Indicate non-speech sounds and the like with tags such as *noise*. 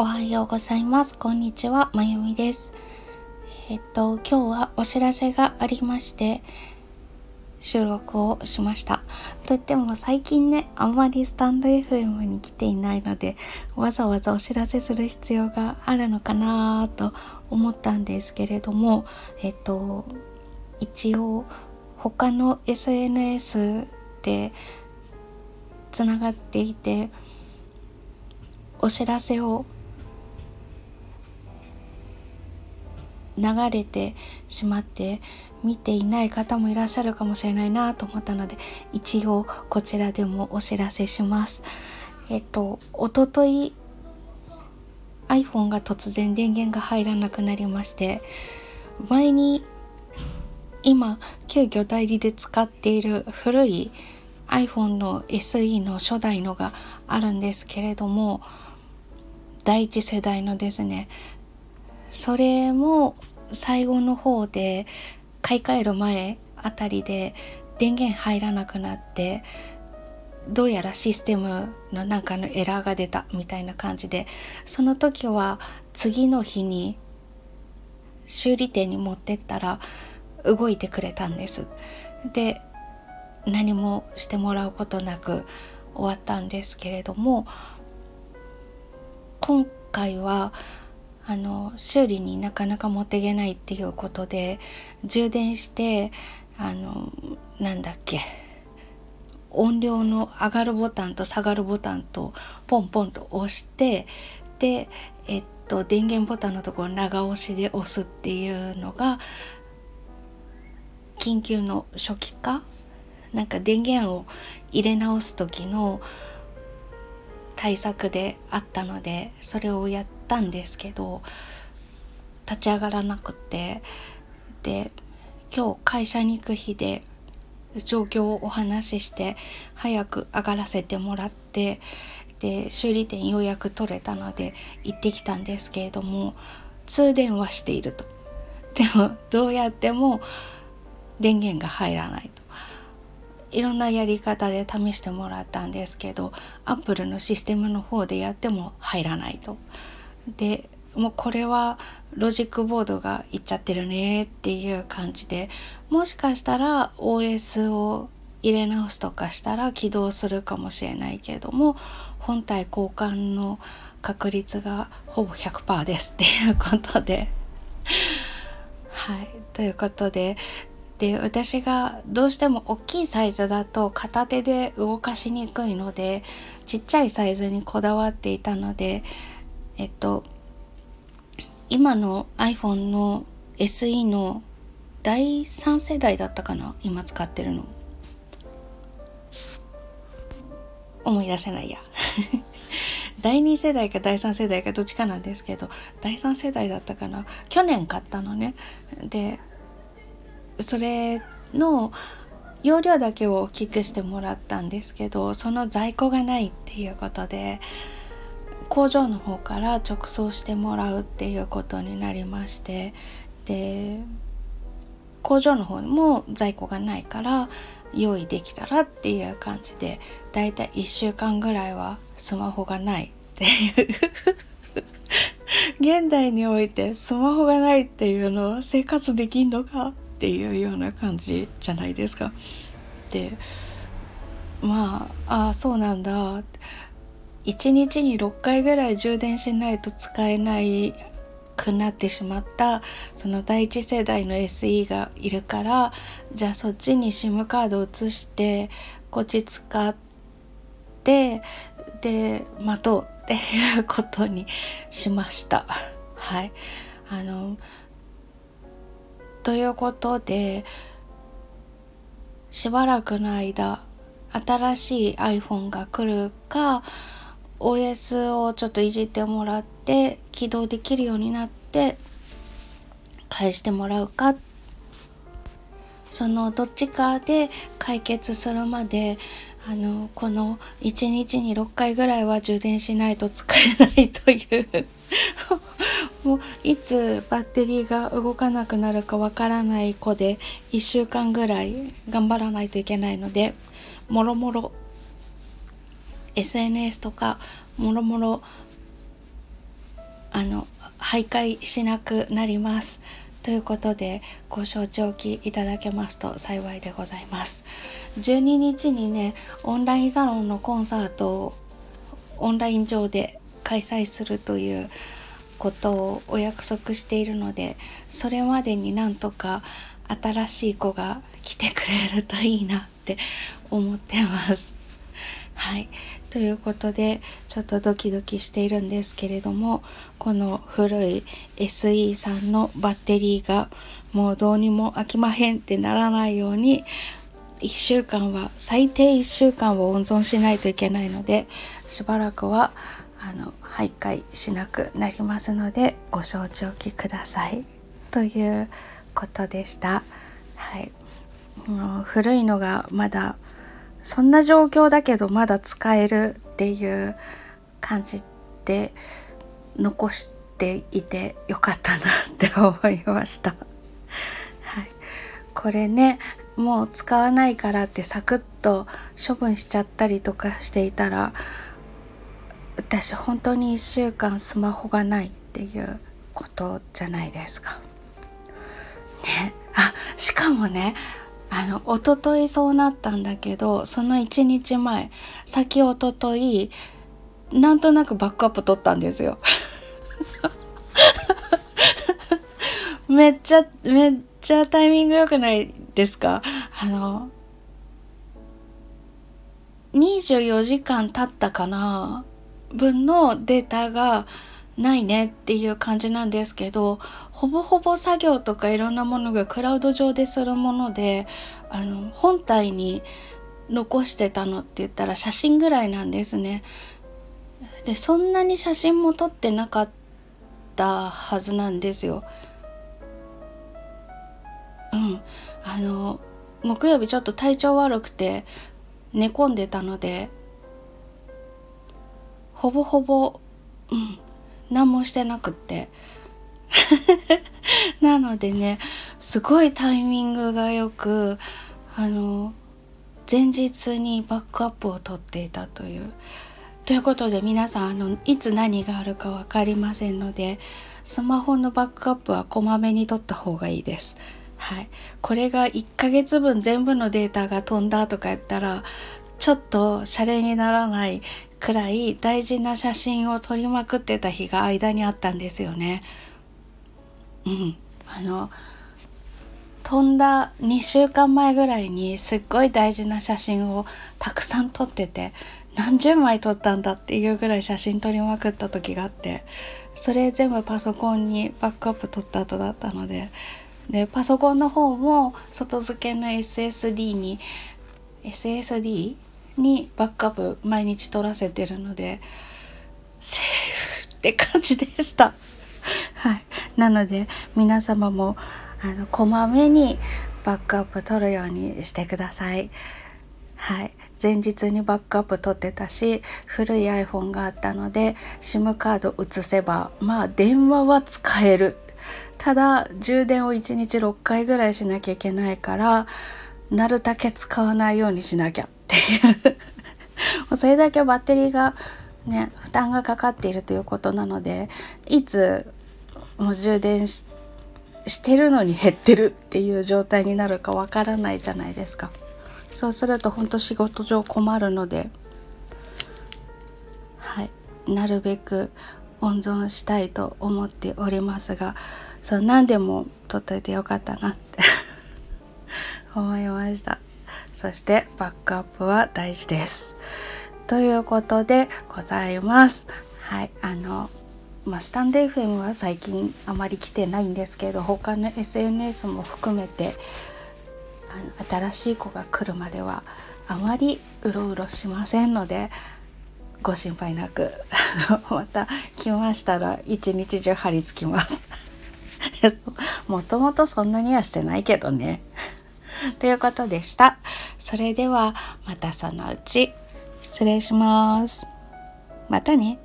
おはようございます。こんにちは。まゆみです。えっと、今日はお知らせがありまして、収録をしました。といっても最近ね、あんまりスタンド FM に来ていないので、わざわざお知らせする必要があるのかなと思ったんですけれども、えっと、一応他の SNS でつながっていて、お知らせを流れてしまって見ていない方もいらっしゃるかもしれないなと思ったので一応こちらでもお知らせします。えっとおととい iPhone が突然電源が入らなくなりまして前に今急遽代理で使っている古い iPhone の SE の初代のがあるんですけれども第一世代のですねそれも最後の方で買い替える前あたりで電源入らなくなってどうやらシステムのなんかのエラーが出たみたいな感じでその時は次の日に修理店に持ってったら動いてくれたんです。で何もしてもらうことなく終わったんですけれども今回はあの修理になかなか持っていけないっていうことで充電してあのなんだっけ音量の上がるボタンと下がるボタンとポンポンと押してでえっと電源ボタンのところ長押しで押すっていうのが緊急の初期化なんか電源を入れ直す時の対策であったのでそれをやったんですけど立ち上がらなくてで今日会社に行く日で状況をお話しして早く上がらせてもらってで修理店ようやく取れたので行ってきたんですけれども通電はしていると。でもどうやっても電源が入らないと。いろんなやり方で試してもらったんですけどアップルのシステムの方でやっても入らないと。でもうこれはロジックボードがいっちゃってるねっていう感じでもしかしたら OS を入れ直すとかしたら起動するかもしれないけれども本体交換の確率がほぼ100%ですっていうことではいということでで私がどうしても大きいサイズだと片手で動かしにくいのでちっちゃいサイズにこだわっていたのでえっと今の iPhone の SE の第3世代だったかな今使ってるの。思い出せないや。*laughs* 第2世代か第3世代かどっちかなんですけど第3世代だったかな。去年買ったのね。でそれの容量だけを大きくしてもらったんですけどその在庫がないっていうことで工場の方から直送してもらうっていうことになりましてで工場の方も在庫がないから用意できたらっていう感じでだいたい1週間ぐらいはスマホがないっていう。*laughs* 現代においてスマホがないっていうのは生活できんのか？っていうような感じじゃないですか。でまあああそうなんだ1日に6回ぐらい充電しないと使えないくなってしまったその第一世代の SE がいるからじゃあそっちに SIM カードを移してこっち使ってで待とうっていうことにしました。はいあのということでしばらくの間新しい iPhone が来るか OS をちょっといじってもらって起動できるようになって返してもらうか。そのどっちかで解決するまであのこの1日に6回ぐらいは充電しないと使えないというもういつバッテリーが動かなくなるかわからない子で1週間ぐらい頑張らないといけないのでもろもろ SNS とかもろもろあの徘徊しなくなります。ということでご承知おきいただけますと幸いでございます。12日にねオンラインサロンのコンサートをオンライン上で開催するということをお約束しているのでそれまでになんとか新しい子が来てくれるといいなって思ってます。*laughs* はいということでちょっとドキドキしているんですけれどもこの古い SE さんのバッテリーがもうどうにも飽きまへんってならないように1週間は最低1週間を温存しないといけないのでしばらくはあの徘徊しなくなりますのでご承知おきくださいということでした。はい、もう古いのがまだそんな状況だけどまだ使えるっていう感じで残していてよかったなって思いました。はい、これねもう使わないからってサクッと処分しちゃったりとかしていたら私本当に1週間スマホがないっていうことじゃないですか。ねあしかもねあの一昨日そうなったんだけどその1日前先一昨日なんとなくバックアップ取ったんですよ。*laughs* めっちゃめっちゃタイミング良くないですか？あの24時間経ったかな？分のデータがないねっていう感じなんですけどほぼほぼ作業とかいろんなものがクラウド上でするものであの本体に残してたのって言ったら写真ぐらいなんですね。でそんなに写真も撮ってなかったはずなんですよ。うん、あの木曜日ちょっと体調悪くて寝込んでたのでほぼほぼ、うん、何もしてなくって *laughs* なのでねすごいタイミングがよくあの前日にバックアップを取っていたという。ということで皆さんあのいつ何があるか分かりませんのでスマホのバックアップはこまめに取った方がいいです。はい、これが1ヶ月分全部のデータが飛んだとか言ったらちょっとシャレにならないくらい大事な写真を撮りまくってた日が間にあったんですよね。うん、あの飛んだ2週間前ぐらいにすっごい大事な写真をたくさん撮ってて何十枚撮ったんだっていうぐらい写真撮りまくった時があってそれ全部パソコンにバックアップ撮った後だったのででパソコンの方も外付けの SSD に SSD にバックアップ毎日取らせてるのでセーフって感じでした。*laughs* はい、なので皆様もあのこまめにバックアップ取るようにしてください。はい、前日にバックアップ取ってたし古い iPhone があったので SIM カード移せばまあ電話は使えるただ充電を1日6回ぐらいしなきゃいけないからなるだけ使わないようにしなきゃっていう。*laughs* それだけバッテリーがね負担がかかっているということなのでいつもう充電してるのに減ってるっていう状態になるかわからないじゃないですか。そうすると本当仕事上困るのではいなるべく温存したいと思っておりますがそう何でも取っといてよかったなって *laughs* 思いました。そしてバックアップは大事です。ということでございます。はいあのまあ、スタンデー FM は最近あまり来てないんですけど他の SNS も含めてあの新しい子が来るまではあまりうろうろしませんのでご心配なく *laughs* また来ましたら一日中張り付きます。*laughs* もともとそんなにはしてないけどね。ということでした。それではまたそのうち。失礼します。またね。